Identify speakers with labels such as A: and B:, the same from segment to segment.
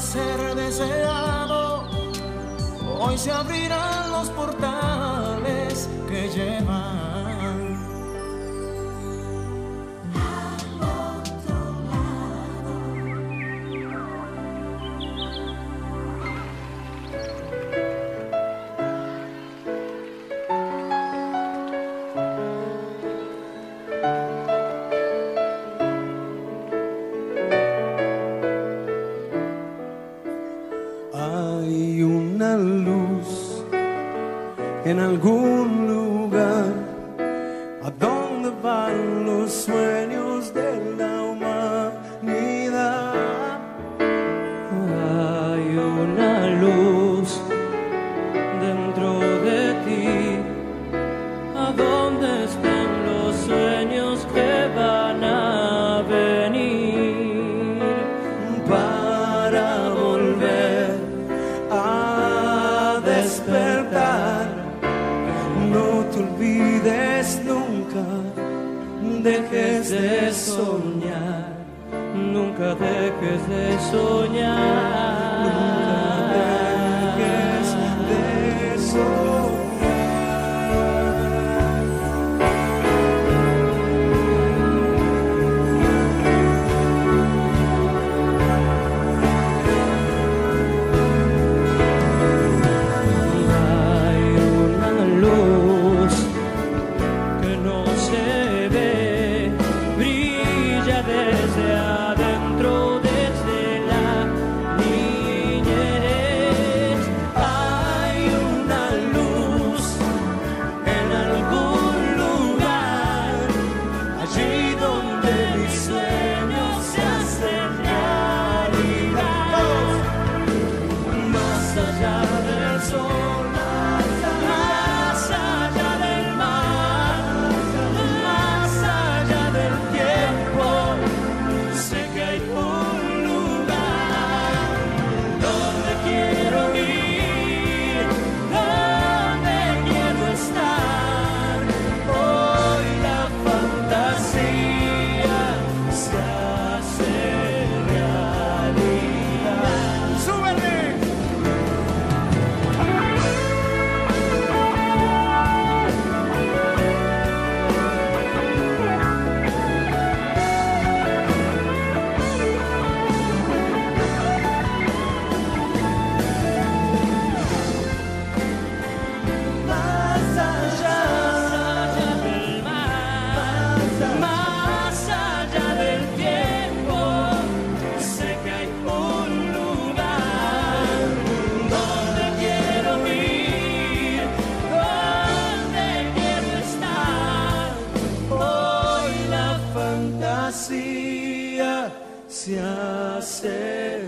A: ser deseado, hoy se abrirán los portales que llevan.
B: Se
C: hace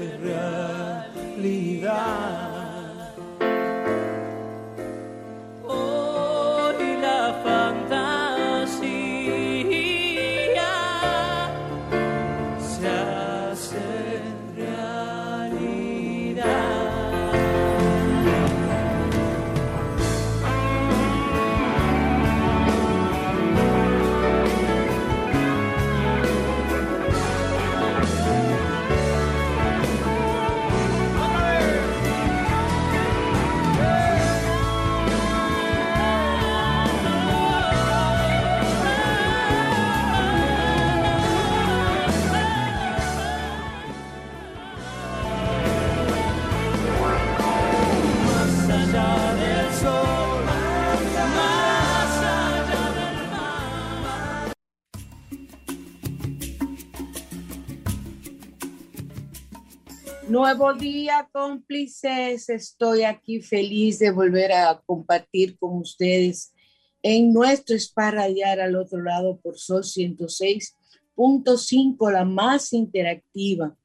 D: Nuevo día, cómplices. Estoy aquí feliz de volver a compartir con ustedes en nuestro spa radiar al otro lado por Sol 106.5, la más interactiva.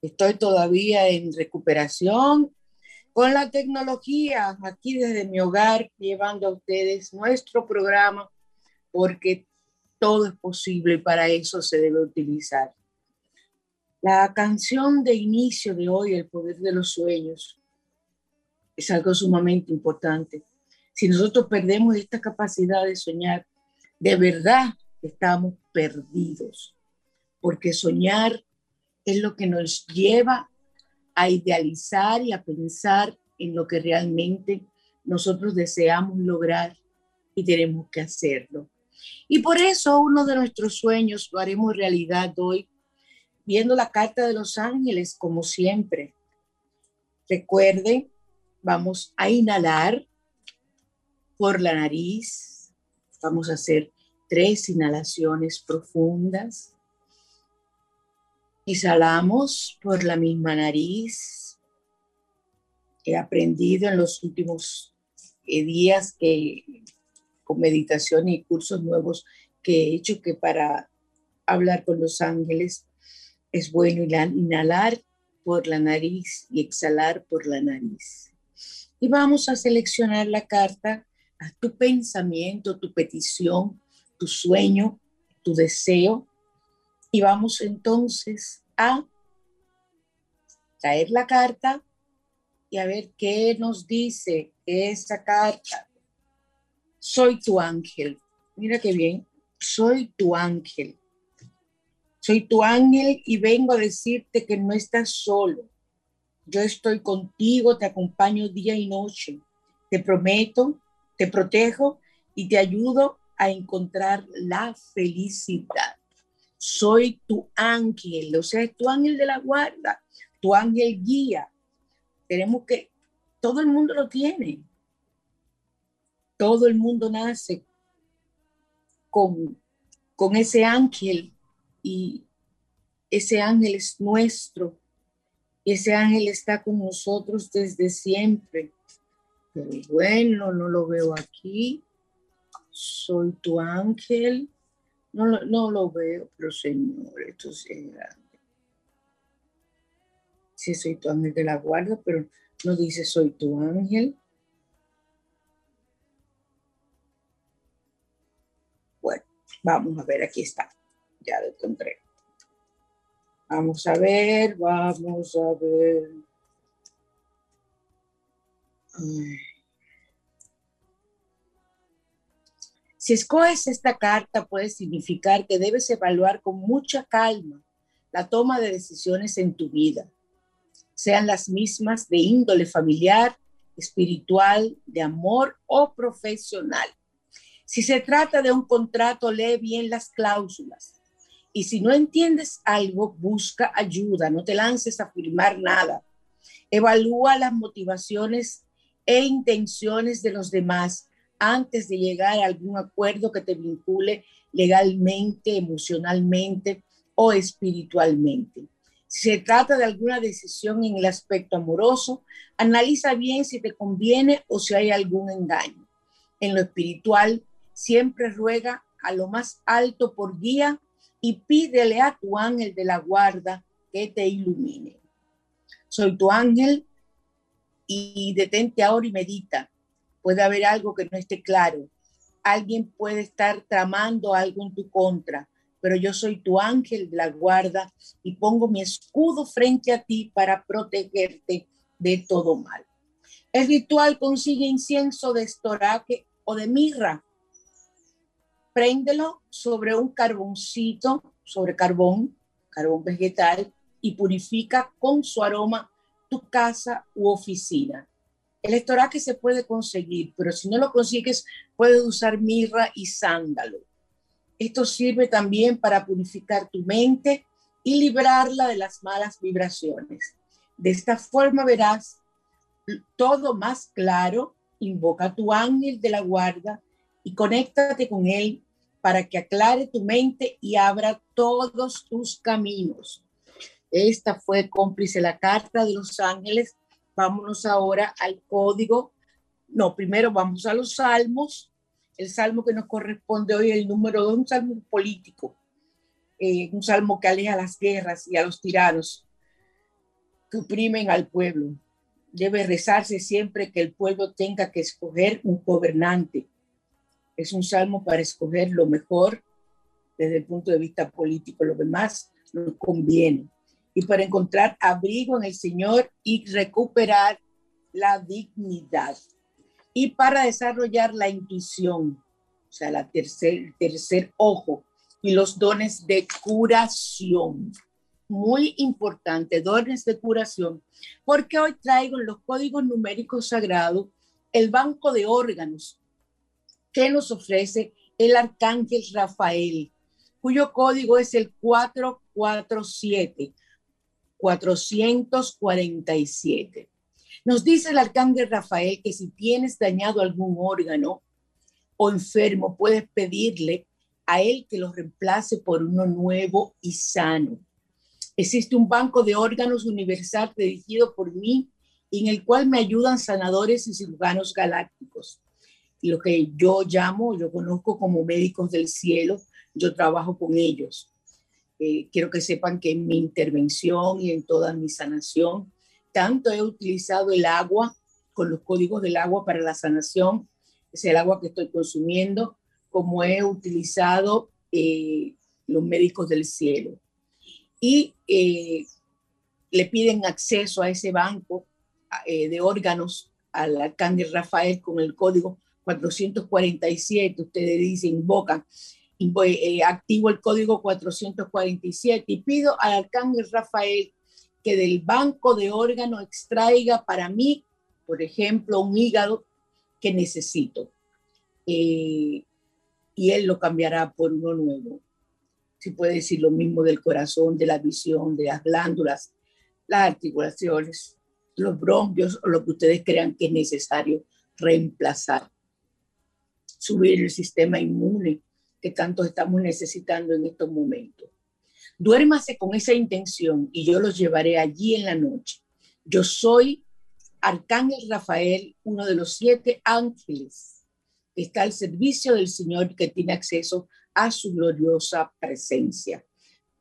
D: Estoy todavía en recuperación con la tecnología aquí desde mi hogar, llevando a ustedes nuestro programa, porque todo es posible y para eso se debe utilizar. La canción de inicio de hoy, El poder de los sueños, es algo sumamente importante. Si nosotros perdemos esta capacidad de soñar, de verdad estamos perdidos, porque soñar es lo que nos lleva a idealizar y a pensar en lo que realmente nosotros deseamos lograr y tenemos que hacerlo. Y por eso uno de nuestros sueños lo haremos realidad hoy viendo la carta de los ángeles como siempre. Recuerden, vamos a inhalar por la nariz. Vamos a hacer tres inhalaciones profundas. Exhalamos por la misma nariz. He aprendido en los últimos eh, días que con meditación y cursos nuevos que he hecho que para hablar con los ángeles es bueno inhalar por la nariz y exhalar por la nariz. Y vamos a seleccionar la carta a tu pensamiento, tu petición, tu sueño, tu deseo. Y vamos entonces a traer la carta y a ver qué nos dice esa carta. Soy tu ángel. Mira qué bien. Soy tu ángel. Soy tu ángel y vengo a decirte que no estás solo. Yo estoy contigo, te acompaño día y noche. Te prometo, te protejo y te ayudo a encontrar la felicidad. Soy tu ángel, o sea, tu ángel de la guarda, tu ángel guía. Tenemos que, todo el mundo lo tiene. Todo el mundo nace con, con ese ángel ese ángel es nuestro. Y ese ángel está con nosotros desde siempre. Pero bueno, no lo veo aquí. Soy tu ángel. No lo, no lo veo, pero Señor, esto es grande. Sí, soy tu ángel de la guarda, pero no dice soy tu ángel. Bueno, vamos a ver, aquí está ya lo. Vamos a ver, vamos a ver. Si escoges esta carta, puede significar que debes evaluar con mucha calma la toma de decisiones en tu vida, sean las mismas de índole familiar, espiritual, de amor o profesional. Si se trata de un contrato, lee bien las cláusulas y si no entiendes algo, busca ayuda, no te lances a firmar nada. Evalúa las motivaciones e intenciones de los demás antes de llegar a algún acuerdo que te vincule legalmente, emocionalmente o espiritualmente. Si se trata de alguna decisión en el aspecto amoroso, analiza bien si te conviene o si hay algún engaño. En lo espiritual, siempre ruega a lo más alto por guía y pídele a tu ángel de la guarda que te ilumine. Soy tu ángel y detente ahora y medita. Puede haber algo que no esté claro. Alguien puede estar tramando algo en tu contra, pero yo soy tu ángel de la guarda y pongo mi escudo frente a ti para protegerte de todo mal. El ritual consigue incienso de estoraque o de mirra. Préndelo sobre un carboncito, sobre carbón, carbón vegetal, y purifica con su aroma tu casa u oficina. El estoraque se puede conseguir, pero si no lo consigues, puedes usar mirra y sándalo. Esto sirve también para purificar tu mente y librarla de las malas vibraciones. De esta forma verás todo más claro, invoca a tu ángel de la guarda y conéctate con él para que aclare tu mente y abra todos tus caminos. Esta fue cómplice la carta de los ángeles. Vámonos ahora al código. No, primero vamos a los salmos. El salmo que nos corresponde hoy, el número dos, un salmo político, eh, un salmo que aleja las guerras y a los tiranos que oprimen al pueblo debe rezarse siempre que el pueblo tenga que escoger un gobernante. Es un salmo para escoger lo mejor desde el punto de vista político, lo demás nos conviene. Y para encontrar abrigo en el Señor y recuperar la dignidad. Y para desarrollar la intuición, o sea, la tercer, tercer ojo y los dones de curación muy importante, dones de curación, porque hoy traigo en los códigos numéricos sagrados el banco de órganos que nos ofrece el arcángel Rafael, cuyo código es el 447, 447. Nos dice el arcángel Rafael que si tienes dañado algún órgano o enfermo, puedes pedirle a él que lo reemplace por uno nuevo y sano. Existe un banco de órganos universal dirigido por mí en el cual me ayudan sanadores y cirujanos galácticos. Lo que yo llamo, yo conozco como médicos del cielo, yo trabajo con ellos. Eh, quiero que sepan que en mi intervención y en toda mi sanación, tanto he utilizado el agua con los códigos del agua para la sanación, es el agua que estoy consumiendo, como he utilizado eh, los médicos del cielo y eh, le piden acceso a ese banco eh, de órganos al arcángel Rafael con el código 447. Ustedes dicen, invocan, eh, activo el código 447 y pido al arcángel Rafael que del banco de órganos extraiga para mí, por ejemplo, un hígado que necesito. y él lo cambiará por uno nuevo si puede decir lo mismo del corazón, de la visión, de las glándulas, las articulaciones, los bronquios lo que ustedes crean que es necesario reemplazar. Subir el sistema inmune que tanto estamos necesitando en estos momentos. Duérmase con esa intención y yo los llevaré allí en la noche. Yo soy Arcángel Rafael, uno de los siete ángeles que está al servicio del Señor que tiene acceso a su gloriosa presencia.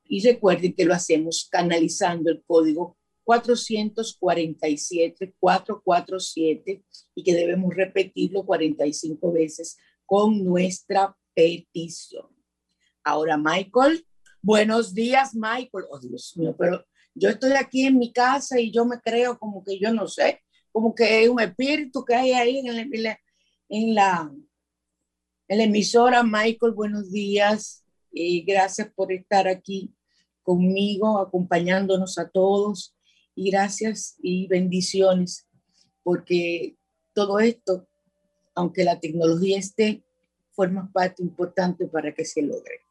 D: Y recuerden que lo hacemos canalizando el código 447, 447 y que debemos repetirlo 45 veces con nuestra petición. Ahora, Michael, buenos días, Michael. Oh, Dios mío, pero yo estoy aquí en mi casa y yo me creo como que yo no sé, como que hay un espíritu que hay ahí en la en la emisora. Michael, buenos días. y gracias por estar aquí conmigo, acompañándonos a todos. Y gracias y bendiciones, porque todo esto, aunque la tecnología esté, forma parte importante para que se logre.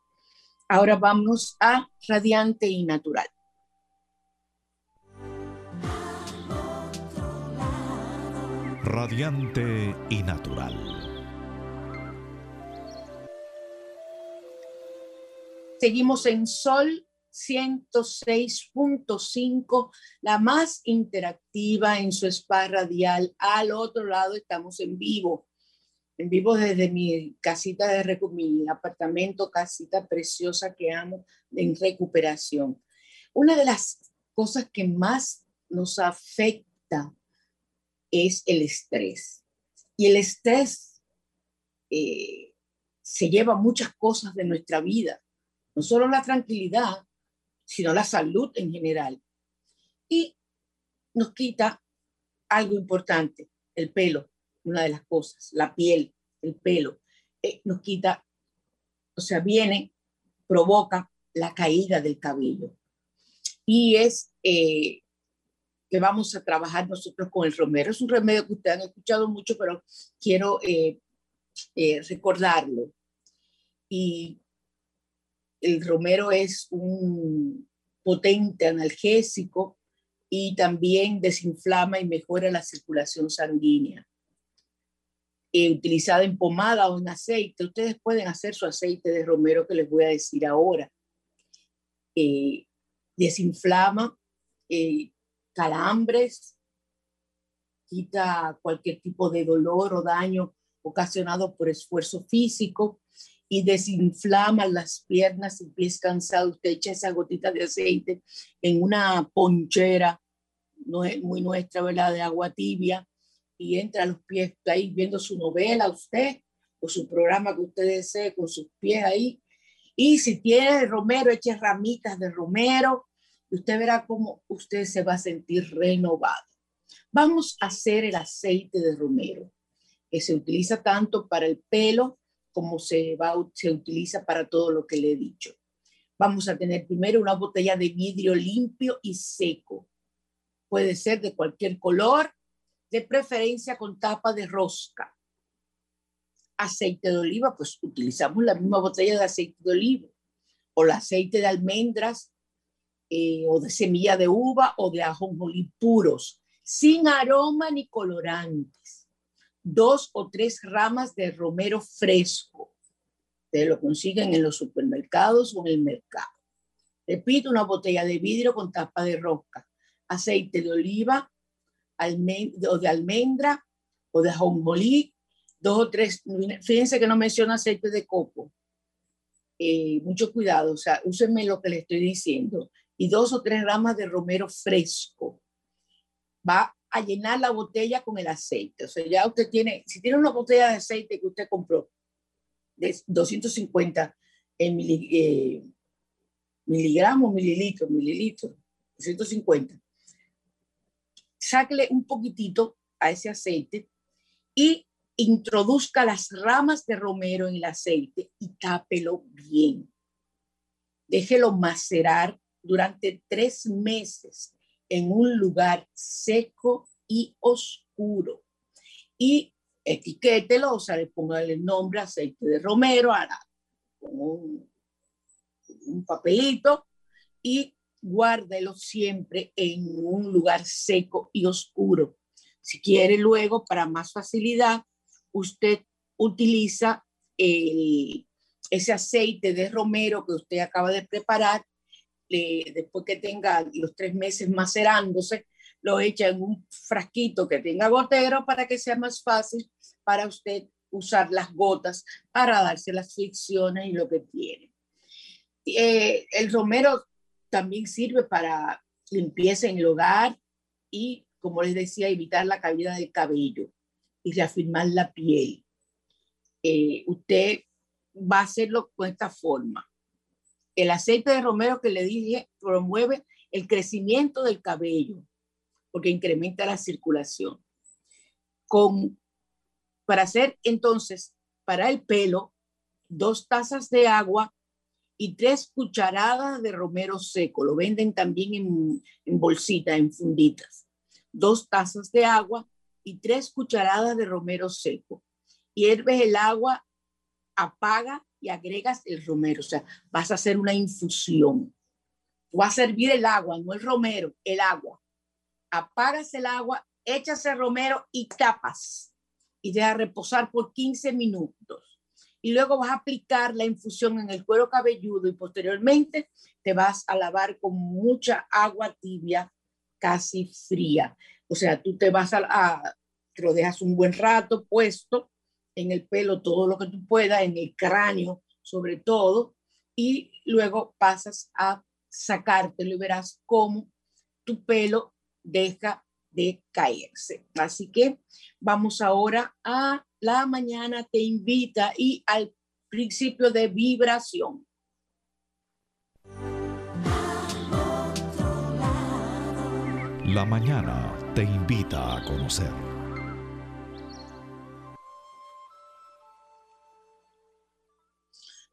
D: Ahora vamos a radiante y natural.
E: Radiante y natural.
D: Seguimos en Sol 106.5, la más interactiva en su spa radial. Al otro lado estamos en vivo. Vivo desde mi casita de mi apartamento, casita preciosa que amo, en recuperación. Una de las cosas que más nos afecta es el estrés. Y el estrés eh, se lleva muchas cosas de nuestra vida, no solo la tranquilidad, sino la salud en general. Y nos quita algo importante, el pelo una de las cosas, la piel, el pelo, eh, nos quita, o sea, viene, provoca la caída del cabello. Y es eh, que vamos a trabajar nosotros con el romero. Es un remedio que ustedes han escuchado mucho, pero quiero eh, recordarlo. Y el romero es un potente analgésico y también desinflama y mejora la circulación sanguínea eh, utilizada en pomada o en aceite. Ustedes pueden hacer su aceite de romero que les voy a decir ahora. Eh, desinflama eh, calambres, quita cualquier tipo de dolor o daño ocasionado por esfuerzo físico y desinflama las piernas y pies cansados. Usted echa esa gotita de aceite en una ponchera, muy nuestra, ¿verdad? De agua tibia y entra a los pies, está ahí viendo su novela usted o su programa que usted desee con sus pies ahí. Y si tiene romero, eche ramitas de romero y usted verá cómo usted se va a sentir renovado. Vamos a hacer el aceite de romero, que se utiliza tanto para el pelo como se, va, se utiliza para todo lo que le he dicho. Vamos a tener primero una botella de vidrio limpio y seco. Puede ser de cualquier color de preferencia con tapa de rosca. Aceite de oliva, pues utilizamos la misma botella de aceite de oliva o el aceite de almendras eh, o de semilla de uva o de ajonjolí puros, sin aroma ni colorantes. Dos o tres ramas de romero fresco. Ustedes lo consiguen en los supermercados o en el mercado. Repito, una botella de vidrio con tapa de rosca, aceite de oliva, o de almendra o de ajonjolí, dos o tres, fíjense que no menciona aceite de coco. Eh, mucho cuidado, o sea, úsenme lo que le estoy diciendo. Y dos o tres ramas de romero fresco. Va a llenar la botella con el aceite. O sea, ya usted tiene, si tiene una botella de aceite que usted compró de 250 en eh, miligramos, mililitros, mililitros, 250 sáquele un poquitito a ese aceite y introduzca las ramas de romero en el aceite y tápelo bien. Déjelo macerar durante tres meses en un lugar seco y oscuro. Y etiquételo, o sea, le ponga el nombre aceite de romero, con un, un papelito y guárdelo siempre en un lugar seco y oscuro. Si quiere luego, para más facilidad, usted utiliza ese aceite de romero que usted acaba de preparar, después que tenga los tres meses macerándose, lo echa en un frasquito que tenga gotero para que sea más fácil para usted usar las gotas para darse las fricciones y lo que tiene. Eh, el romero también sirve para limpieza en el hogar y, como les decía, evitar la caída del cabello y reafirmar la piel. Eh, usted va a hacerlo con esta forma. El aceite de romero que le dije promueve el crecimiento del cabello porque incrementa la circulación. Con, para hacer entonces, para el pelo, dos tazas de agua y tres cucharadas de romero seco. Lo venden también en, en bolsita, en funditas. Dos tazas de agua y tres cucharadas de romero seco. Hierves el agua, apaga y agregas el romero. O sea, vas a hacer una infusión. Vas a servir el agua, no el romero, el agua. Apagas el agua, echas el romero y tapas. Y deja reposar por 15 minutos y luego vas a aplicar la infusión en el cuero cabelludo y posteriormente te vas a lavar con mucha agua tibia, casi fría. O sea, tú te vas a, te lo dejas un buen rato puesto en el pelo todo lo que tú puedas, en el cráneo sobre todo, y luego pasas a sacártelo y verás cómo tu pelo deja de caerse. Así que vamos ahora a la mañana te invita y al principio de vibración.
E: La mañana te invita a conocer.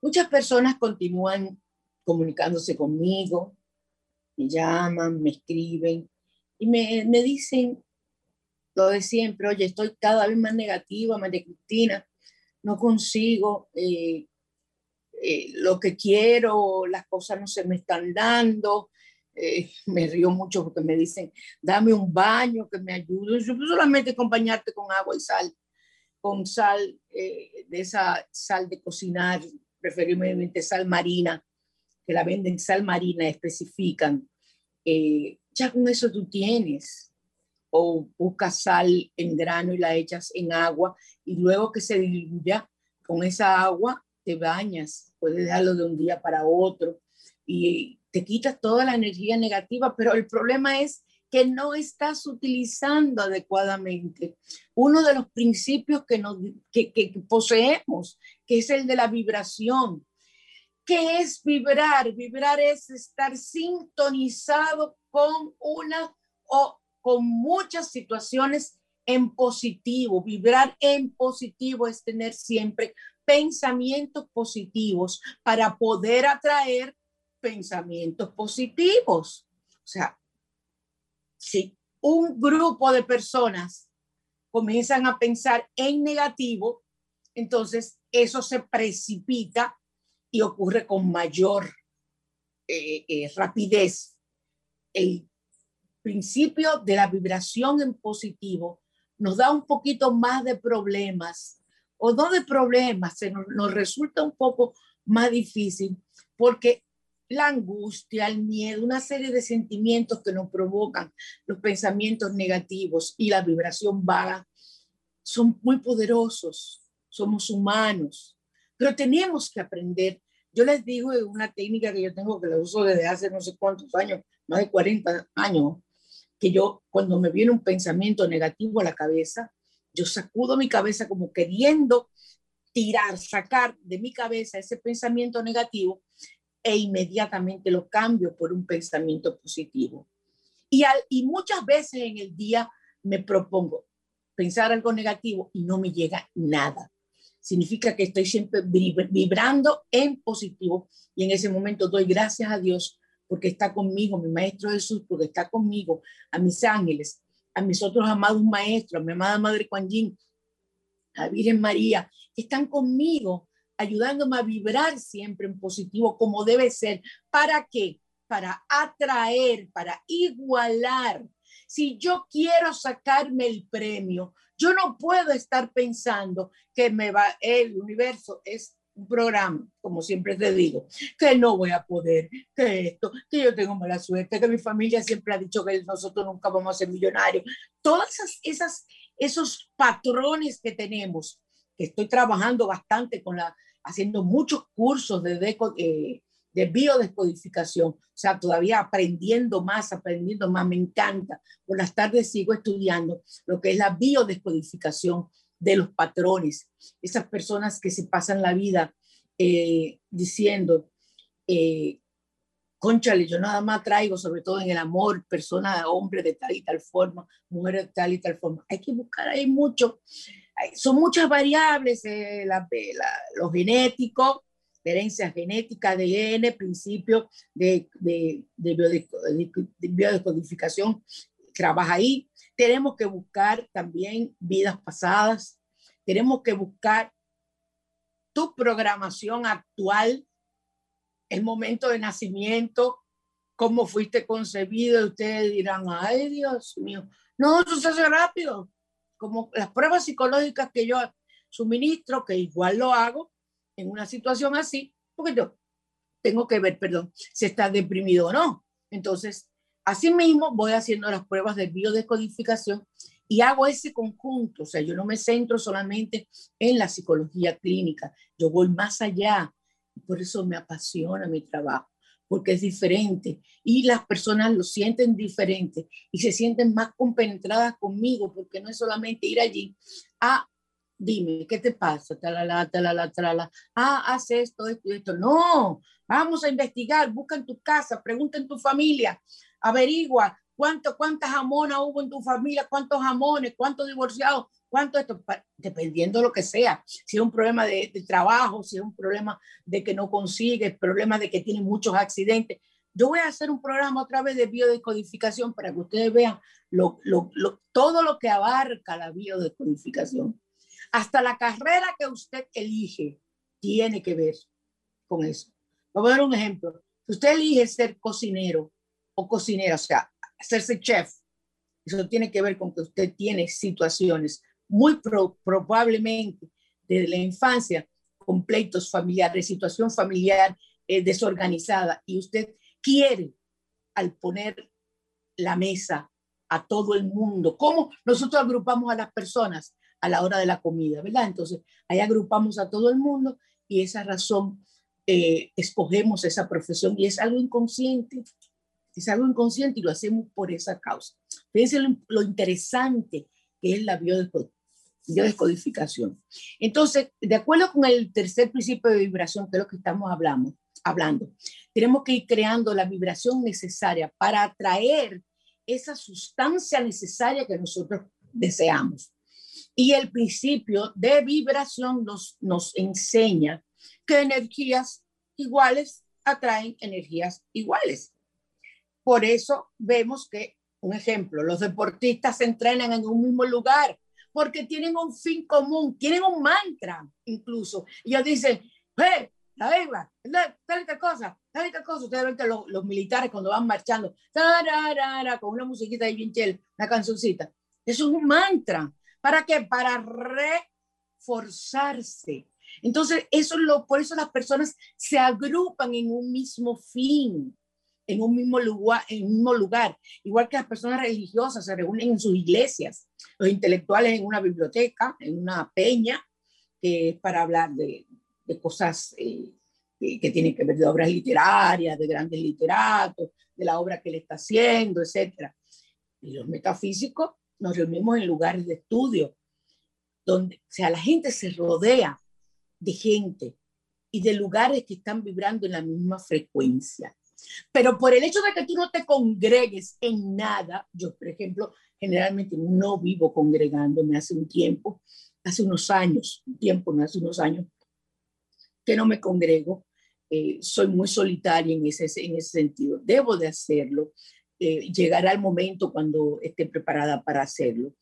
D: Muchas personas continúan comunicándose conmigo, me llaman, me escriben y me, me dicen lo de siempre, oye, estoy cada vez más negativa, María Cristina, no consigo eh, eh, lo que quiero, las cosas no se me están dando. Eh, me río mucho porque me dicen, dame un baño que me ayude. Yo solamente acompañarte con agua y sal, con sal, de esa sal de cocinar, preferiblemente sal marina, que la venden sal marina, especifican. Ya con eso tú tienes o buscas sal en grano y la echas en agua y luego que se diluya con esa agua te bañas, puedes dejarlo de un día para otro y te quitas toda la energía negativa, pero el problema es que no estás utilizando adecuadamente uno de los principios que, nos, que, que poseemos, que es el de la vibración. ¿Qué es vibrar? Vibrar es estar sintonizado con una o con muchas situaciones en positivo. Vibrar en positivo es tener siempre pensamientos positivos para poder atraer pensamientos positivos. O sea, si un grupo de personas comienzan a pensar en negativo, entonces eso se precipita y ocurre con mayor eh, eh, rapidez. El principio de la vibración en positivo nos da un poquito más de problemas, o no de problemas, se nos, resulta un poco más difícil porque la angustia, el miedo, una serie de sentimientos que nos provocan los pensamientos negativos y la vibración baja son muy poderosos, somos humanos, pero tenemos que aprender. Yo les digo una técnica que yo tengo que la uso desde hace no sé cuántos años, más de 40 años, que yo cuando me viene un pensamiento negativo a la cabeza, yo sacudo mi cabeza como queriendo tirar, sacar de mi cabeza ese pensamiento negativo e inmediatamente lo cambio por un pensamiento positivo. Y, muchas veces en el día me propongo pensar algo negativo y no me llega nada. Significa que estoy siempre vibrando en positivo y en ese momento doy gracias a Dios porque está conmigo, mi Maestro Jesús, porque está conmigo, a mis ángeles, a mis otros amados maestros, a mi amada Madre Juan Yin, a Virgen María, que están conmigo, ayudándome a vibrar siempre en positivo, como debe ser. ¿Para qué? Para atraer, para igualar. Si yo quiero sacarme el premio, yo no puedo estar pensando que me va, el universo es un programa, como siempre te digo, que no voy a poder, que esto, que yo tengo mala suerte, que mi familia siempre ha dicho que nosotros nunca vamos a ser millonarios. Todas esas, esos patrones que tenemos, que estoy trabajando bastante con la, haciendo muchos cursos de, eh, de biodescodificación, o sea, todavía aprendiendo más, aprendiendo más, me encanta. Por las tardes sigo estudiando lo que es la biodescodificación de los patrones, esas personas que se pasan la vida eh, diciendo, eh, conchale, yo nada más traigo, sobre todo en el amor, persona, hombre de tal y tal forma, mujer de tal y tal forma. Hay que buscar ahí mucho. son muchas variables, eh, la, lo genético, herencia genética, ADN, principio de, de, de, biodescodificación, trabaja ahí. Tenemos que buscar también vidas pasadas, tenemos que buscar tu programación actual, el momento de nacimiento, cómo fuiste concebido, y ustedes dirán, ay Dios mío, no, eso se rápido, como las pruebas psicológicas que yo suministro, que igual lo hago en una situación así, porque yo tengo que ver, perdón, si está deprimido o no. Entonces, Asimismo, voy haciendo las pruebas de biodescodificación y hago ese conjunto, o sea, yo no me centro solamente en la psicología clínica, yo voy más allá, por eso me apasiona mi trabajo, porque es diferente y las personas lo sienten diferente y se sienten más compenetradas conmigo, porque no es solamente ir allí a dime, ¿qué te pasa? Talala. Ah, hace esto, esto esto. No, vamos a investigar, busca en tu casa, pregunta en tu familia, averigua cuánto, cuántas jamonas hubo en tu familia, cuántos jamones, cuántos divorciados, cuánto esto, dependiendo de lo que sea. Si es un problema de, trabajo, si es un problema de que no consigues, problema de que tiene muchos accidentes. Yo voy a hacer un programa otra vez de biodecodificación para que ustedes vean todo lo que abarca la biodecodificación. Hasta la carrera que usted elige tiene que ver con eso. Vamos a dar un ejemplo. Si usted elige ser cocinero o cocinera, o sea, hacerse chef, eso tiene que ver con que usted tiene situaciones muy probablemente desde la infancia, completos familiares, situación familiar eh, desorganizada, y usted quiere al poner la mesa a todo el mundo, ¿cómo nosotros agrupamos a las personas? A la hora de la comida, ¿verdad? Entonces, ahí agrupamos a todo el mundo y esa razón eh, escogemos esa profesión y es algo inconsciente, es algo inconsciente y lo hacemos por esa causa. Fíjense lo, interesante que es la biodescodificación. Entonces, de acuerdo con el tercer principio de vibración, que es lo que estamos hablando, hablando tenemos que ir creando la vibración necesaria para atraer esa sustancia necesaria que nosotros deseamos. Y el principio de vibración nos, nos enseña que energías iguales atraen energías iguales. Por eso vemos que, un ejemplo, los deportistas se entrenan en un mismo lugar porque tienen un fin común, tienen un mantra incluso. Ellos dicen, hey, la regla, tal y cosa, tal y cosa. Ustedes ven que los, los militares cuando van marchando, con una musiquita de bien una cancioncita, eso es un mantra. ¿Para qué? Para reforzarse. Entonces, eso es lo, por eso las personas se agrupan en un mismo fin, en un mismo lugar, en un mismo lugar. Igual que las personas religiosas se reúnen en sus iglesias, los intelectuales en una biblioteca, en una peña, que para hablar de, cosas eh, que, tienen que ver de obras literarias, de grandes literatos, de la obra que él está haciendo, etc. Y los metafísicos nos reunimos en lugares de estudio, donde, o sea, la gente se rodea de gente y de lugares que están vibrando en la misma frecuencia. Pero por el hecho de que tú no te congregues en nada, yo, por ejemplo, generalmente no vivo congregándome hace un tiempo, hace unos años, un tiempo, no hace unos años, que no me congrego. Eh, soy muy solitaria en ese, en ese sentido. Debo de hacerlo. Eh, llegará el momento cuando esté preparada para hacerlo.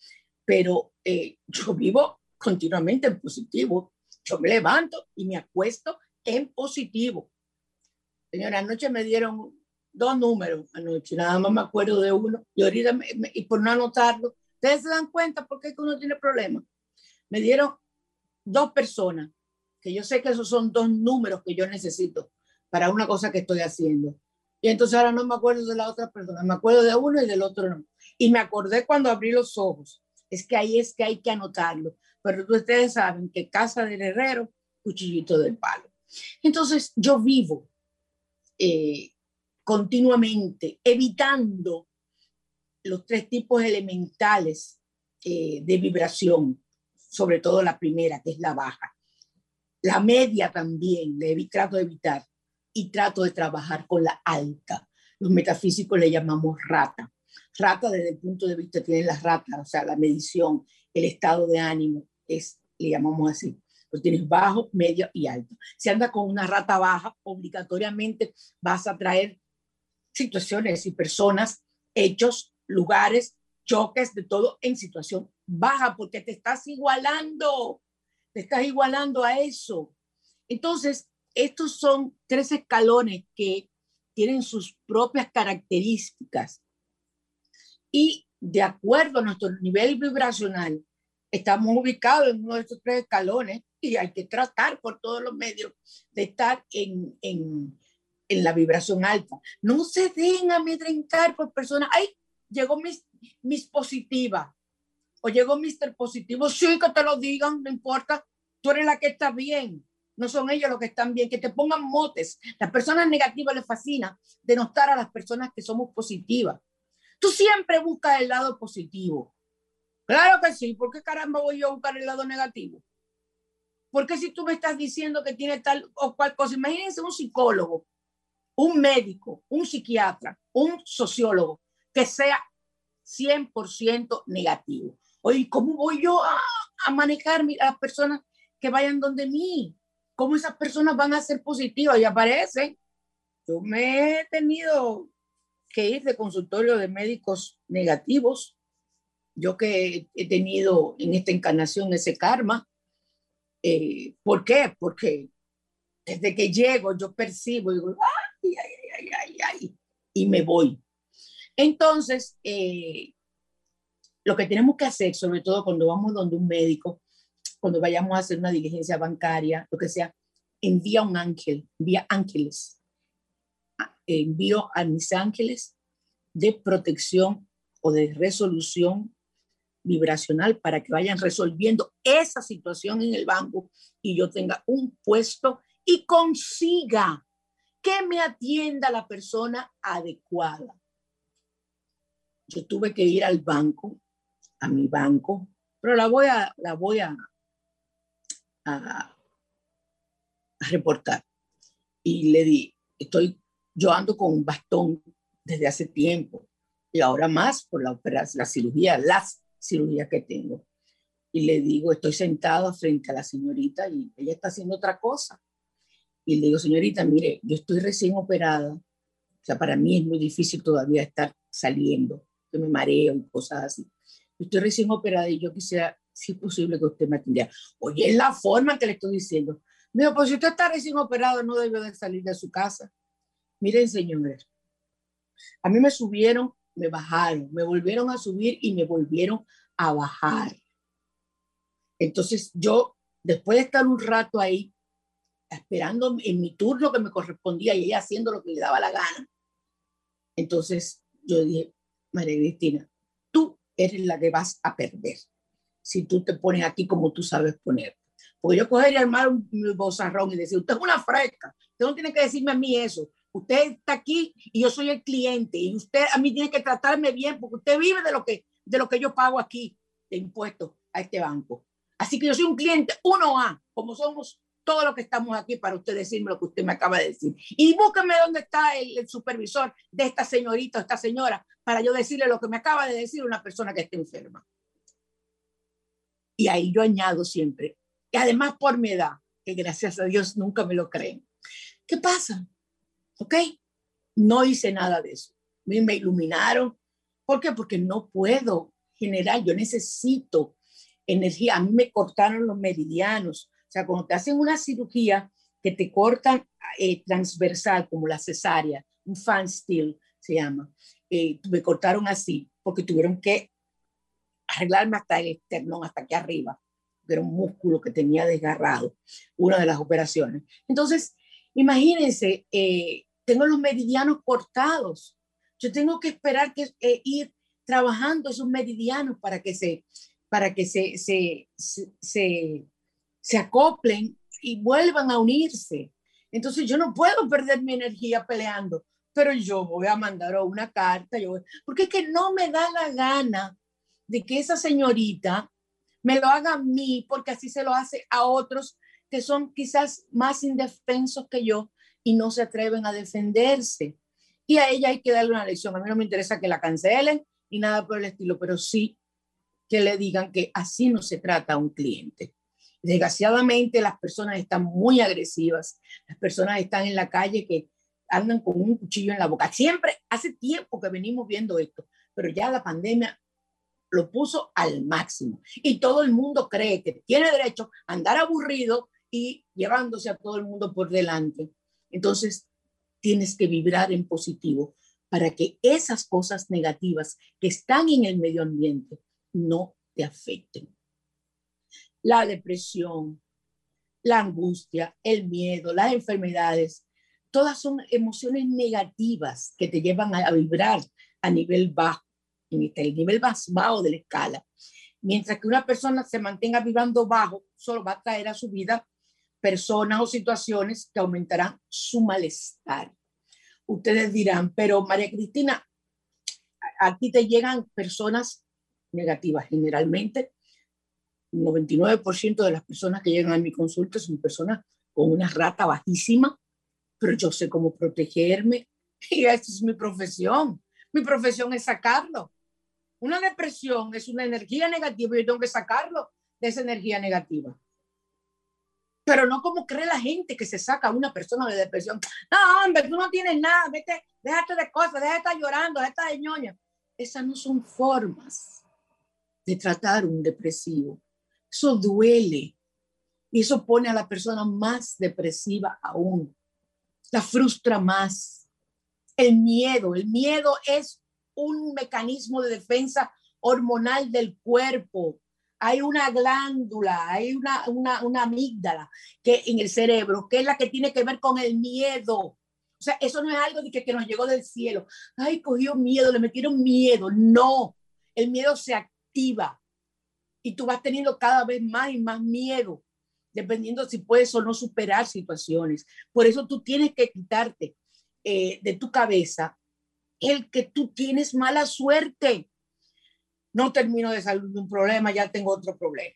D: Pero eh, yo vivo continuamente en positivo. Yo me levanto y me acuesto en positivo. Señora, anoche me dieron dos números anoche, nada más me acuerdo de uno. Y ahorita, y por no anotarlo, ustedes se dan cuenta por qué uno tiene problemas. Me dieron dos personas, que yo sé que esos son dos números que yo necesito para una cosa que estoy haciendo. Y entonces ahora no me acuerdo de la otra persona, me acuerdo de uno y del otro no. Y me acordé cuando abrí los ojos. Es que ahí es que hay que anotarlo. Pero ustedes saben que casa del herrero, cuchillito del palo. Entonces yo vivo eh, continuamente evitando los tres tipos elementales eh, de vibración, sobre todo la primera, que es la baja. La media también, le trato de evitar y trato de trabajar con la alta. Los metafísicos le llamamos rata. Rata desde el punto de vista, tienen las ratas, o sea, la medición, el estado de ánimo, es, le llamamos así. Lo tienes bajo, medio y alto. Si andas con una rata baja, obligatoriamente vas a traer situaciones y personas, hechos, lugares, choques, de todo en situación baja, porque te estás igualando, te estás igualando a eso. Entonces, estos son tres escalones que tienen sus propias características y de acuerdo a nuestro nivel vibracional, estamos ubicados en uno de estos tres escalones y hay que tratar por todos los medios de estar en, en, en la vibración alta. No se den amedrentar por personas. ¡Ay! Llegó mis, mis positiva. O llegó Mr. Positivo, sí, que te lo digan, no importa, tú eres la que está bien. No son ellos los que están bien, que te pongan motes. Las personas negativas les fascina denostar a las personas que somos positivas. Tú siempre buscas el lado positivo. Claro que sí. ¿Por qué caramba voy yo a buscar el lado negativo? Porque si tú me estás diciendo que tiene tal o cual cosa, imagínense un psicólogo, un médico, un psiquiatra, un sociólogo que sea 100% negativo. Oye, ¿cómo voy yo a, manejar a las personas que vayan donde mí? ¿Cómo esas personas van a ser positivas? Y aparecen. Yo me he tenido que ir de consultorio de médicos negativos, yo que he tenido en esta encarnación ese karma. Eh, ¿Por qué? Porque desde que llego yo percibo y digo, ay, ay, y me voy. Entonces, eh, lo que tenemos que hacer, sobre todo cuando vamos donde un médico, cuando vayamos a hacer una diligencia bancaria, lo que sea, envía un ángel, envía ángeles envío a mis ángeles de protección o de resolución vibracional para que vayan resolviendo esa situación en el banco y yo tenga un puesto y consiga que me atienda la persona adecuada. Yo tuve que ir al banco, a mi banco, pero la voy a, la voy a, a, a reportar. Y le di, estoy yo ando con un bastón desde hace tiempo y ahora más por la la cirugía, las cirugías que tengo. Y le digo, estoy sentada frente a la señorita y ella está haciendo otra cosa. Y le digo, señorita, mire, yo estoy recién operada. O sea, para mí es muy difícil todavía estar saliendo, que me mareo y cosas así. Yo estoy recién operada y yo quisiera, si es posible, que usted me atendiera. Oye, es la forma que le estoy diciendo. Me digo, pues si usted está recién operado, no debe de salir de su casa. Miren, señores, a mí me subieron, me bajaron, me volvieron a subir y me volvieron a bajar. Entonces yo, después de estar un rato ahí, esperando en mi turno que me correspondía y ella haciendo lo que le daba la gana, entonces yo dije, María Cristina, tú eres la que vas a perder si tú te pones aquí como tú sabes poner. Porque yo coger y armar un bozarrón y decir, usted es una fresca, usted no tiene que decirme a mí eso, Usted está aquí y yo soy el cliente y usted a mí tiene que tratarme bien porque usted vive de lo que, de lo que yo pago aquí de impuestos a este banco. Así que yo soy un cliente 1A, como somos todos los que estamos aquí para usted decirme lo que usted me acaba de decir. Y búsqueme dónde está el, el supervisor de esta señorita o esta señora para yo decirle lo que me acaba de decir una persona que esté enferma. Y ahí yo añado siempre, y además por mi edad, que gracias a Dios nunca me lo creen. ¿Qué pasa? ¿Ok? No hice nada de eso. Me, me iluminaron. ¿Por qué? Porque no puedo generar, yo necesito energía. A mí me cortaron los meridianos. O sea, cuando te hacen una cirugía que te cortan eh, transversal, como la cesárea, un fan steel se llama, eh, me cortaron así, porque tuvieron que arreglarme hasta el esternón, hasta aquí arriba, era un músculo que tenía desgarrado, una de las operaciones. Entonces, imagínense, eh, tengo los meridianos cortados. Yo tengo que esperar que eh, ir trabajando esos meridianos para que se para que se, se, se, se, acoplen y vuelvan a unirse. Entonces yo no puedo perder mi energía peleando, pero yo voy a mandar una carta, yo porque es que no me da la gana de que esa señorita me lo haga a mí, porque así se lo hace a otros que son quizás más indefensos que yo y no se atreven a defenderse. Y a ella hay que darle una lección. A mí no me interesa que la cancelen ni nada por el estilo, pero sí que le digan que así no se trata a un cliente. Desgraciadamente las personas están muy agresivas, las personas están en la calle que andan con un cuchillo en la boca. Siempre, hace tiempo que venimos viendo esto, pero ya la pandemia lo puso al máximo. Y todo el mundo cree que tiene derecho a andar aburrido y llevándose a todo el mundo por delante. Entonces, tienes que vibrar en positivo para que esas cosas negativas que están en el medio ambiente no te afecten. La depresión, la angustia, el miedo, las enfermedades, todas son emociones negativas que te llevan a, vibrar a nivel bajo, el nivel más bajo de la escala. Mientras que una persona se mantenga vibrando bajo, solo va a traer a su vida personas o situaciones que aumentarán su malestar. Ustedes dirán, pero María Cristina, aquí te llegan personas negativas. Generalmente, 99% de las personas que llegan a mi consulta son personas con una rata bajísima, pero yo sé cómo protegerme y esa es mi profesión. Mi profesión es sacarlo. Una depresión es una energía negativa y yo tengo que sacarlo de esa energía negativa. Pero no como cree la gente que se saca a una persona de depresión. No, hombre, tú no tienes nada, vete, déjate de cosas, déjate de estar llorando, déjate de ñoña. Esas no son formas de tratar un depresivo. Eso duele. Y eso pone a la persona más depresiva aún. La frustra más. El miedo. El miedo es un mecanismo de defensa hormonal del cuerpo. Hay una glándula, hay una, una, amígdala que en el cerebro, que es la que tiene que ver con el miedo. O sea, eso no es algo de que, que nos llegó del cielo. Ay, cogió miedo, le metieron miedo. No, el miedo se activa y tú vas teniendo cada vez más y más miedo, dependiendo si puedes o no superar situaciones. Por eso tú tienes que quitarte eh, de tu cabeza el que tú tienes mala suerte. No termino de salir de un problema, ya tengo otro problema.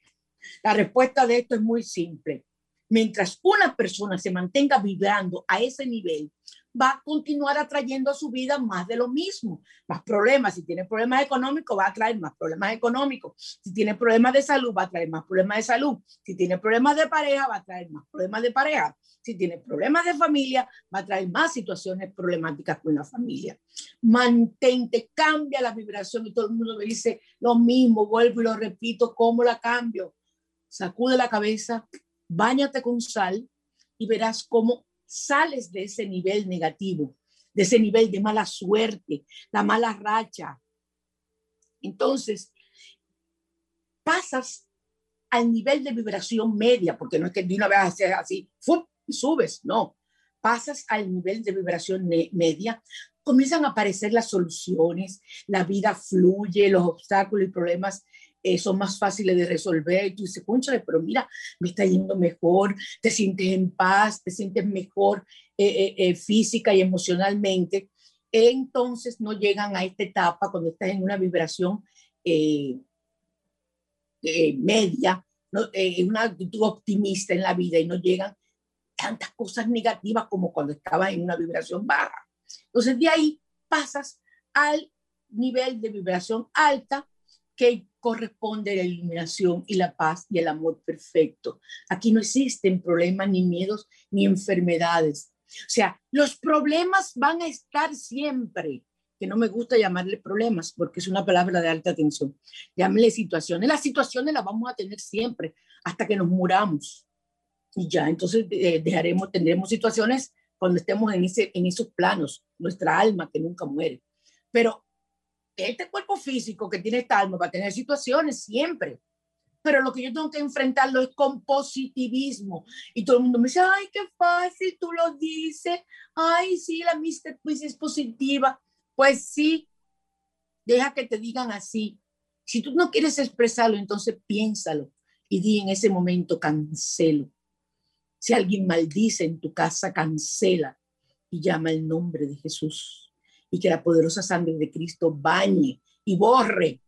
D: La respuesta de esto es muy simple. Mientras una persona se mantenga vibrando a ese nivel, va a continuar atrayendo a su vida más de lo mismo, más problemas. Si tiene problemas económicos, va a traer más problemas económicos. Si tiene problemas de salud, va a traer más problemas de salud. Si tiene problemas de pareja, va a traer más problemas de pareja. Si tiene problemas de familia, va a traer más situaciones problemáticas con la familia. Mantente, cambia la vibración y todo el mundo me dice lo mismo, vuelvo y lo repito, ¿cómo la cambio? Sacude la cabeza, báñate con sal y verás cómo sales de ese nivel negativo, de ese nivel de mala suerte, la mala racha. Entonces, pasas al nivel de vibración media, porque no es que de una vez haces así, subes, no, pasas al nivel de vibración media, comienzan a aparecer las soluciones, la vida fluye, los obstáculos y problemas eh, son más fáciles de resolver. Y tú dices, conchale, pero mira, me está yendo mejor, te sientes en paz, te sientes mejor eh, eh, física y emocionalmente. Entonces no llegan a esta etapa cuando estás en una vibración media, ¿no? una actitud optimista en la vida y no llegan tantas cosas negativas como cuando estabas en una vibración baja. Entonces de ahí pasas al nivel de vibración alta que corresponde la iluminación y la paz y el amor perfecto. Aquí no existen problemas, ni miedos, ni enfermedades. O sea, los problemas van a estar siempre, que no me gusta llamarle problemas porque es una palabra de alta tensión. Llámele situaciones. Las situaciones las vamos a tener siempre hasta que nos muramos. Y ya, entonces eh, dejaremos, tendremos situaciones cuando estemos en, ese, en esos planos, nuestra alma que nunca muere. Pero este cuerpo físico que tiene esta alma va a tener situaciones siempre. Pero lo que yo tengo que enfrentarlo es con positivismo. Y todo el mundo me dice, ay, qué fácil, tú lo dices. Ay, sí, la Mr. Quiz es positiva. Pues sí, deja que te digan así. Si tú no quieres expresarlo, entonces piénsalo y di en ese momento cancelo. Si alguien maldice en tu casa, cancela y llama el nombre de Jesús y que la poderosa sangre de Cristo bañe y borre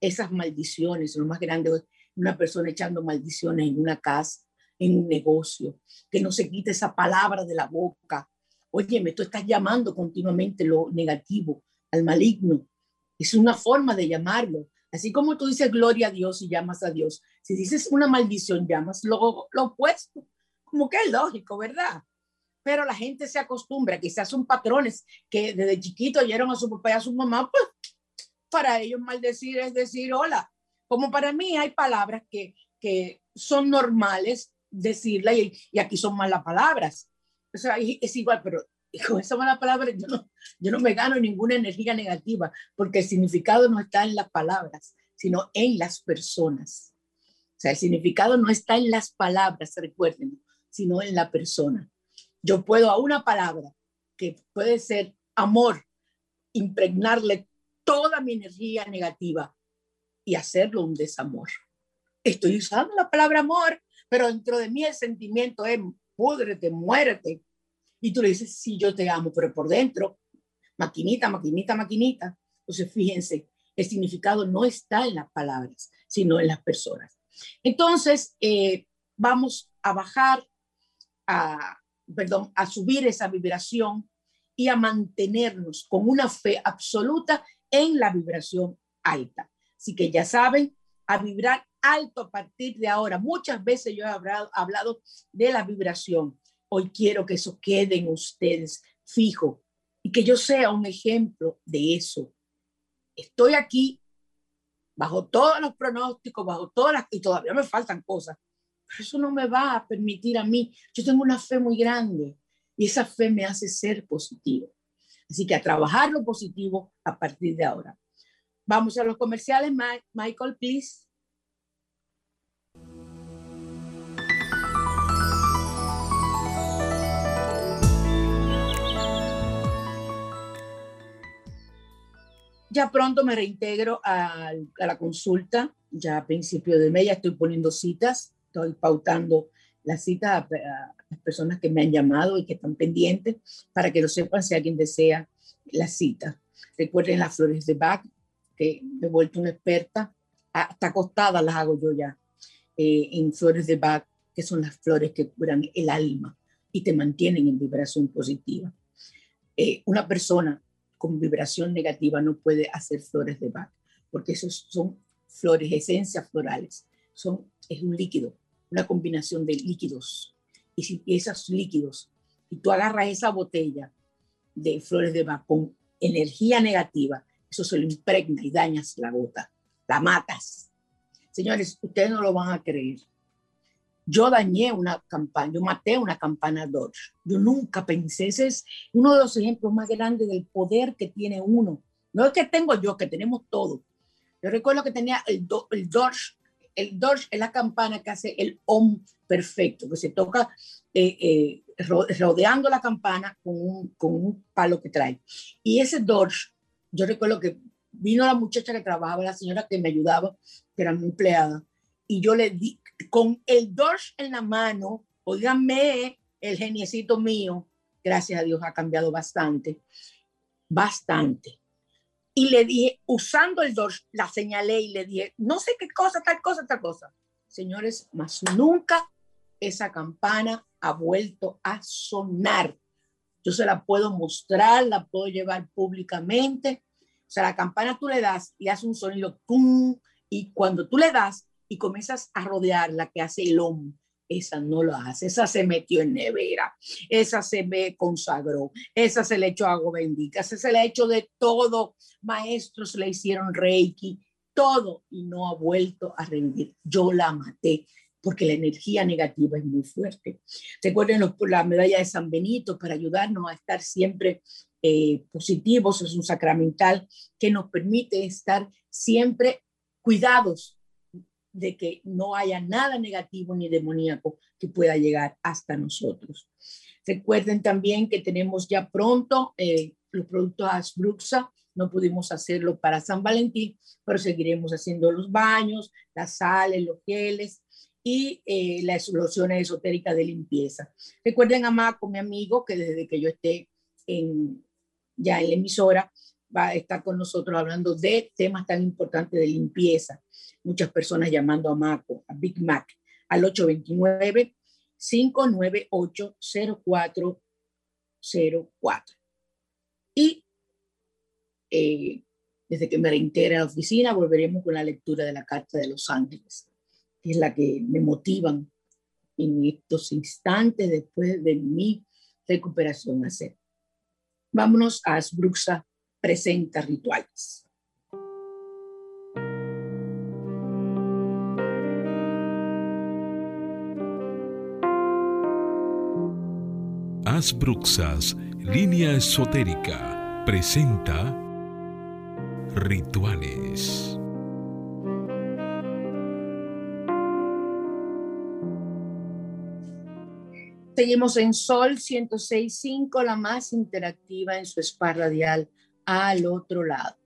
D: esas maldiciones. Lo más grande es una persona echando maldiciones en una casa, en un negocio, que no se quite esa palabra de la boca. Oye, me tú estás llamando continuamente lo negativo, al maligno. Es una forma de llamarlo. Así como tú dices gloria a Dios y llamas a Dios, si dices una maldición, llamas lo, lo opuesto. Como que es lógico, ¿verdad? Pero la gente se acostumbra, quizás son patrones que desde chiquito oyeron a su papá y a su mamá, pues para ellos maldecir es decir hola. Como para mí hay palabras que, que son normales decirla y, y aquí son malas palabras. O sea, es igual, pero con esa mala palabra yo no, yo no me gano ninguna energía negativa, porque el significado no está en las palabras, sino en las personas. O sea, el significado no está en las palabras, recuerden, sino en la persona yo puedo a una palabra que puede ser amor, impregnarle toda mi energía negativa y hacerlo un desamor. Estoy usando la palabra amor, pero dentro de mí el sentimiento es púdrete, muérete. Y tú le dices, sí, yo te amo, pero por dentro, maquinita, maquinita, maquinita. Entonces, fíjense, el significado no está en las palabras, sino en las personas. Entonces, eh, vamos a bajar, a, perdón, a subir esa vibración y a mantenernos con una fe absoluta en la vibración alta. Así que ya saben, a vibrar alto a partir de ahora. Muchas veces yo he hablado, hablado de la vibración. Hoy quiero que eso quede en ustedes fijo y que yo sea un ejemplo de eso. Estoy aquí bajo todos los pronósticos, bajo todas y todavía me faltan cosas, eso no me va a permitir a mí. Yo tengo una fe muy grande y esa fe me hace ser positivo. Así que a trabajar lo positivo a partir de ahora. Vamos a los comerciales, Michael, please. Ya pronto me reintegro a, la consulta, ya a principio de mes ya estoy poniendo citas, estoy pautando las citas a, las personas que me han llamado y que están pendientes para que lo sepan si alguien desea la cita. Recuerden las flores de Bach, que me he vuelto una experta, hasta acostada las hago yo ya, eh, en flores de Bach, que son las flores que curan el alma y te mantienen en vibración positiva. Eh, una persona con vibración negativa no puede hacer flores de Bach, porque esos son flores, esencias florales. Son, es un líquido, una combinación de líquidos. Y si esos líquidos, y tú agarras esa botella de flores de Bach con energía negativa, eso se lo impregna y dañas la gota, la matas. Señores, ustedes no lo van a creer. Yo dañé una campaña, yo maté una campana Dodge. Yo nunca pensé, ese es uno de los ejemplos más grandes del poder que tiene uno. No es que tengo yo, que tenemos todo. Yo recuerdo que tenía el, el Dodge, el Dodge es la campana que hace el OM perfecto, que se toca eh, eh, rodeando la campana con un, palo que trae. Y ese Dodge, yo recuerdo que vino la muchacha que trabajaba, la señora que me ayudaba, que era mi empleada, y yo le di, con el Dodge en la mano, oíganme, el geniecito mío, gracias a Dios ha cambiado bastante, bastante. Y le dije, usando el Dodge, la señalé y le dije, no sé qué cosa, tal cosa, tal cosa. Señores, más nunca esa campana ha vuelto a sonar. Yo se la puedo mostrar, la puedo llevar públicamente. O sea, la campana tú le das y hace un sonido, ¡pum! y cuando tú le das, y comienzas a rodear la que hace el hombre, esa no lo hace, esa se metió en nevera, esa se me consagró, esa se le echó agua bendita, esa se le hecho de todo, maestros le hicieron reiki, todo y no ha vuelto a rendir. Yo la maté porque la energía negativa es muy fuerte. Recuerden los, la medalla de San Benito para ayudarnos a estar siempre eh, positivos, es un sacramental que nos permite estar siempre cuidados de que no haya nada negativo ni demoníaco que pueda llegar hasta nosotros. Recuerden también que tenemos ya pronto eh, los productos Asbruxa, no pudimos hacerlo para San Valentín, pero seguiremos haciendo los baños, las sales, los geles y eh, las soluciones esotéricas de limpieza. Recuerden a con mi amigo, que desde que yo esté en, ya en la emisora, va a estar con nosotros hablando de temas tan importantes de limpieza muchas personas llamando a Marco, a Big Mac, al 829-598-0404. Y eh, desde que me reintegre a la oficina, volveremos con la lectura de la Carta de los Ángeles, que es la que me motivan en estos instantes después de mi recuperación hacer. Vámonos a Asbruxa Presenta Rituales.
E: Bruxas, línea esotérica, presenta Rituales.
D: Seguimos en Sol 106.5, la más interactiva en su spa radial al otro lado.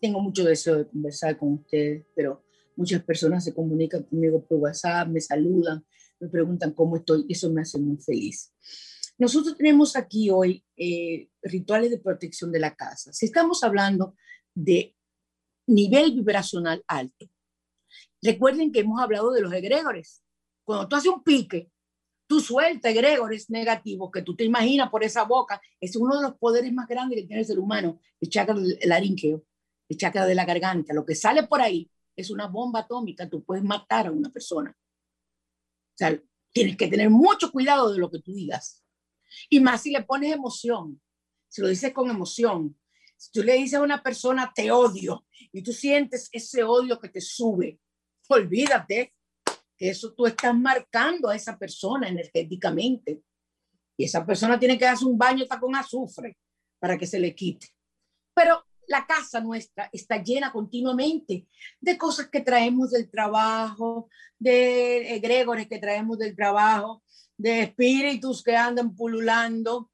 D: tengo mucho deseo de conversar con ustedes, pero muchas personas se comunican conmigo por WhatsApp, me saludan, me preguntan cómo estoy, eso me hace muy feliz. Nosotros tenemos aquí hoy eh, rituales de protección de la casa. Si estamos hablando de nivel vibracional alto, recuerden que hemos hablado de los egregores. Cuando tú haces un pique, tú sueltas egregores negativos que tú te imaginas por esa boca. Es uno de los poderes más grandes que tiene el ser humano, el chakra del el chakra de la garganta. Lo que sale por ahí es una bomba atómica. Tú puedes matar a una persona. O sea, tienes que tener mucho cuidado de lo que tú digas. Y más si le pones emoción, si lo dices con emoción, si tú le dices a una persona te odio y tú sientes ese odio que te sube, olvídate eso tú estás marcando a esa persona energéticamente. Y esa persona tiene que darse un baño hasta con azufre para que se le quite. Pero la casa nuestra está llena continuamente de cosas que traemos del trabajo, de egregores que traemos del trabajo, de espíritus que andan pululando,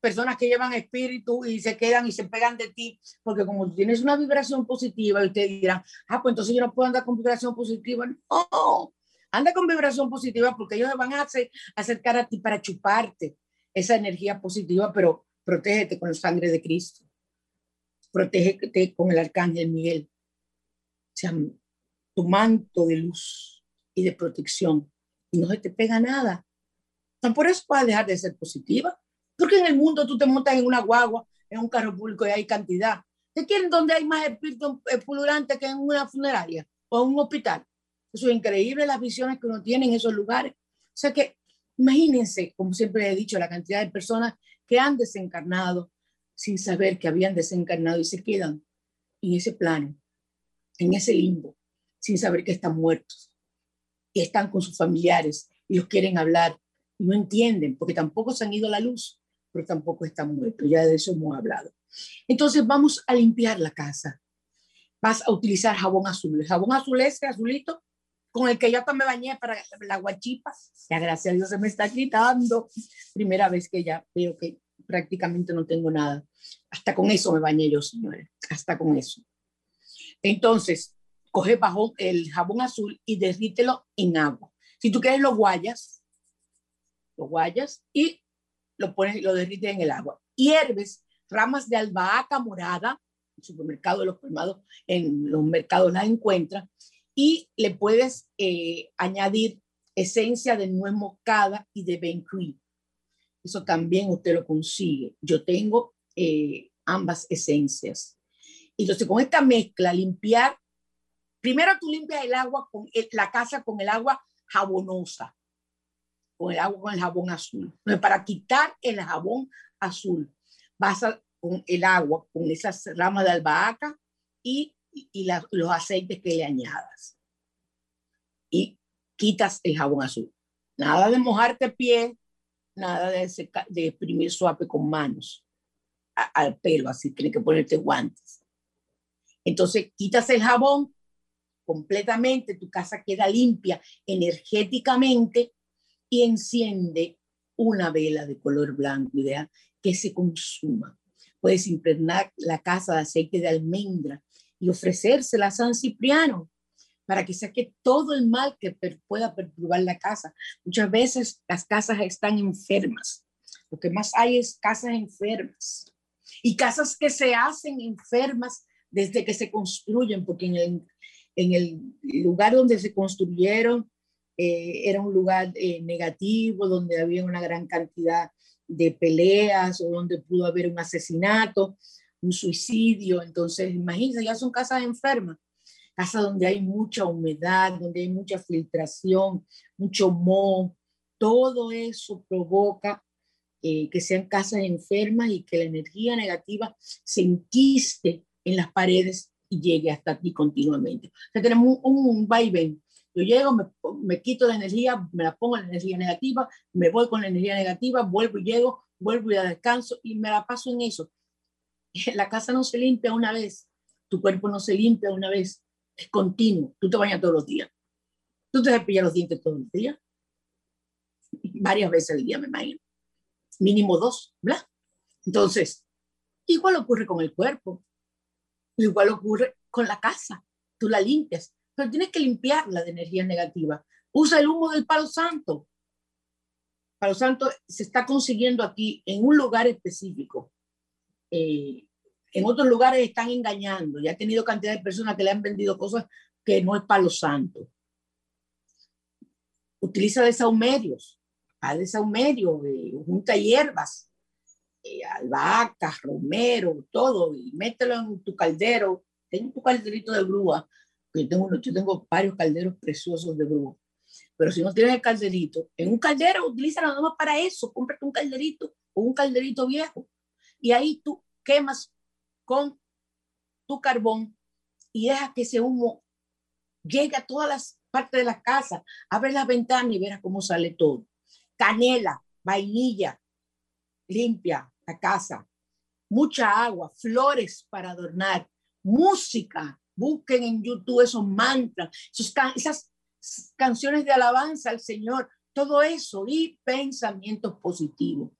D: personas que llevan espíritu y se quedan y se pegan de ti, porque como tú tienes una vibración positiva, y ustedes dirán, ah, pues entonces yo no puedo andar con vibración positiva. No, anda con vibración positiva porque ellos van a acercar a ti para chuparte esa energía positiva, pero protégete con la sangre de Cristo. Protégete con el arcángel Miguel. O sea, tu manto de luz y de protección. Y no se te pega nada por eso va a dejar de ser positiva. Porque en el mundo tú te montas en una guagua, en un carro público y hay cantidad. ¿De quién donde hay más espíritu eh, pululante que en una funeraria o en un hospital? Eso es increíble las visiones que uno tiene en esos lugares. O sea que imagínense, como siempre he dicho, la cantidad de personas que han desencarnado sin saber que habían desencarnado y se quedan en ese plano, en ese limbo, sin saber que están muertos y están con sus familiares y los quieren hablar no entienden, porque tampoco se han ido a la luz, pero tampoco están muertos. Ya de eso hemos hablado. Entonces vamos a limpiar la casa. Vas a utilizar jabón azul. El jabón azul ese azulito con el que yo también me bañé para la guachipa. Ya gracias a Dios se me está quitando. Primera vez que ya veo que prácticamente no tengo nada. Hasta con eso me bañé yo, señores. Hasta con eso. Entonces, coge bajo el jabón azul y derrítelo en agua. Si tú quieres lo guayas, lo guayas y lo pones lo derrites en el agua. Hierves ramas de albahaca morada, en supermercado de los colmados, en los mercados las encuentras, y le puedes eh, añadir esencia de nuez moscada y de Ben Eso también usted lo consigue. Yo tengo eh, ambas esencias. Y entonces con esta mezcla, limpiar, primero tú limpias el agua con la casa con el agua jabonosa con el agua con el jabón azul. para quitar el jabón azul, vas con el agua, con esas ramas de albahaca y, y los aceites que le añadas. Y quitas el jabón azul. Nada de mojarte pie, nada de, de exprimir suave con manos al pelo, así tienes que ponerte guantes. Entonces quitas el jabón completamente, tu casa queda limpia energéticamente y enciende una vela de color blanco, idea que se consuma. Puedes impregnar la casa de aceite de almendra y ofrecérsela a San Cipriano para que saque todo el mal que pueda perturbar la casa. Muchas veces las casas están enfermas. Lo que más hay es casas enfermas y casas que se hacen enfermas desde que se construyen, porque en el, en el lugar donde se construyeron eh, era un lugar eh, negativo, donde había una gran cantidad de peleas o donde pudo haber un asesinato, un suicidio. Entonces, imagínense, ya son casas enfermas, casas donde hay mucha humedad, donde hay mucha filtración, mucho moho. Todo eso provoca eh, que sean casas enfermas y que la energía negativa se enquiste en las paredes y llegue hasta ti continuamente. O sea, tenemos un, un vaivén yo llego, me, me, quito la energía, me la pongo en la energía negativa, me voy con la energía negativa, vuelvo y llego, vuelvo y descanso y me la paso en eso. La casa no se limpia una vez, tu cuerpo no se limpia una vez, es continuo. Tú te bañas todos los días. Tú te cepillas los dientes todos los días. Varias veces al día, me imagino. Mínimo dos, ¿verdad? Entonces, igual ocurre con el cuerpo. Igual ocurre con la casa. Tú la limpias, pero tienes que limpiarla de energía negativa. Usa el humo del palo santo. Palo santo se está consiguiendo aquí en un lugar específico. Eh, en otros lugares están engañando. Ya ha tenido cantidad de personas que le han vendido cosas que no es palo santo. Utiliza desaumerios. Haz desaumerios, eh, junta hierbas, eh, albahacas, romero, todo, y mételo en tu caldero. Tengo tu calderito de grúa, yo tengo, yo tengo varios calderos preciosos de grúa. Pero si no tienes el calderito, en un caldero utiliza nada más para eso. Cómprate un calderito o un calderito viejo. Y ahí tú quemas con tu carbón y deja que ese humo llegue a todas las partes de la casa. Abre las ventanas y verás cómo sale todo. Canela, vainilla, limpia la casa. Mucha agua, flores para adornar, música. Busquen en YouTube esos mantras, esas canciones de alabanza al Señor, todo eso y pensamientos positivos.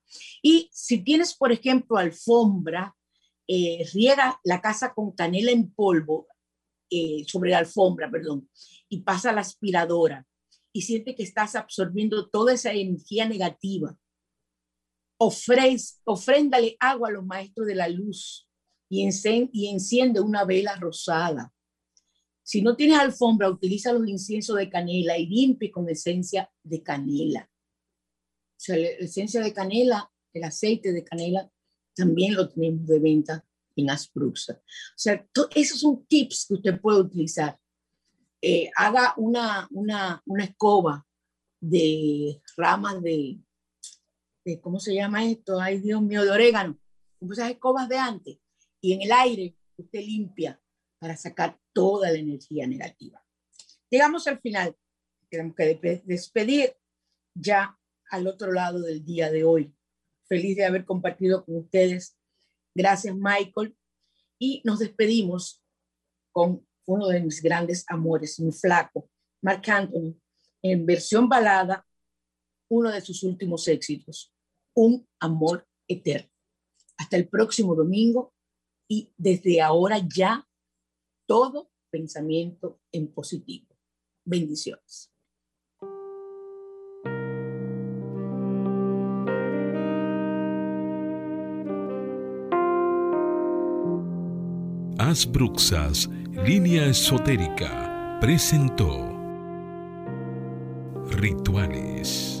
D: Y si tienes, por ejemplo, alfombra, eh, riega la casa con canela en polvo eh, sobre la alfombra, perdón, y pasa la aspiradora y siente que estás absorbiendo toda esa energía negativa. ofréndale agua a los maestros de la luz y enciende una vela rosada si no tienes alfombra, utiliza los inciensos de canela y limpie con esencia de canela. O sea, la esencia de canela, el aceite de canela, también lo tenemos de venta en Asbruxa. O sea, esos son tips que usted puede utilizar. Eh, haga una, una, una, escoba de ramas de, de, ¿cómo se llama esto? Ay, Dios mío, de orégano, como esas escobas de antes. Y en el aire usted limpia para sacar toda la energía negativa. Llegamos al final. Tenemos que despedir ya al otro lado del día de hoy. Feliz de haber compartido con ustedes. Gracias, Michael. Y nos despedimos con uno de mis grandes amores, mi flaco, Mark Anthony, en versión balada, uno de sus últimos éxitos, Un amor eterno. Hasta el próximo domingo y desde ahora ya todo pensamiento en positivo. Bendiciones.
E: Asbruxas, línea esotérica, presentó Rituales.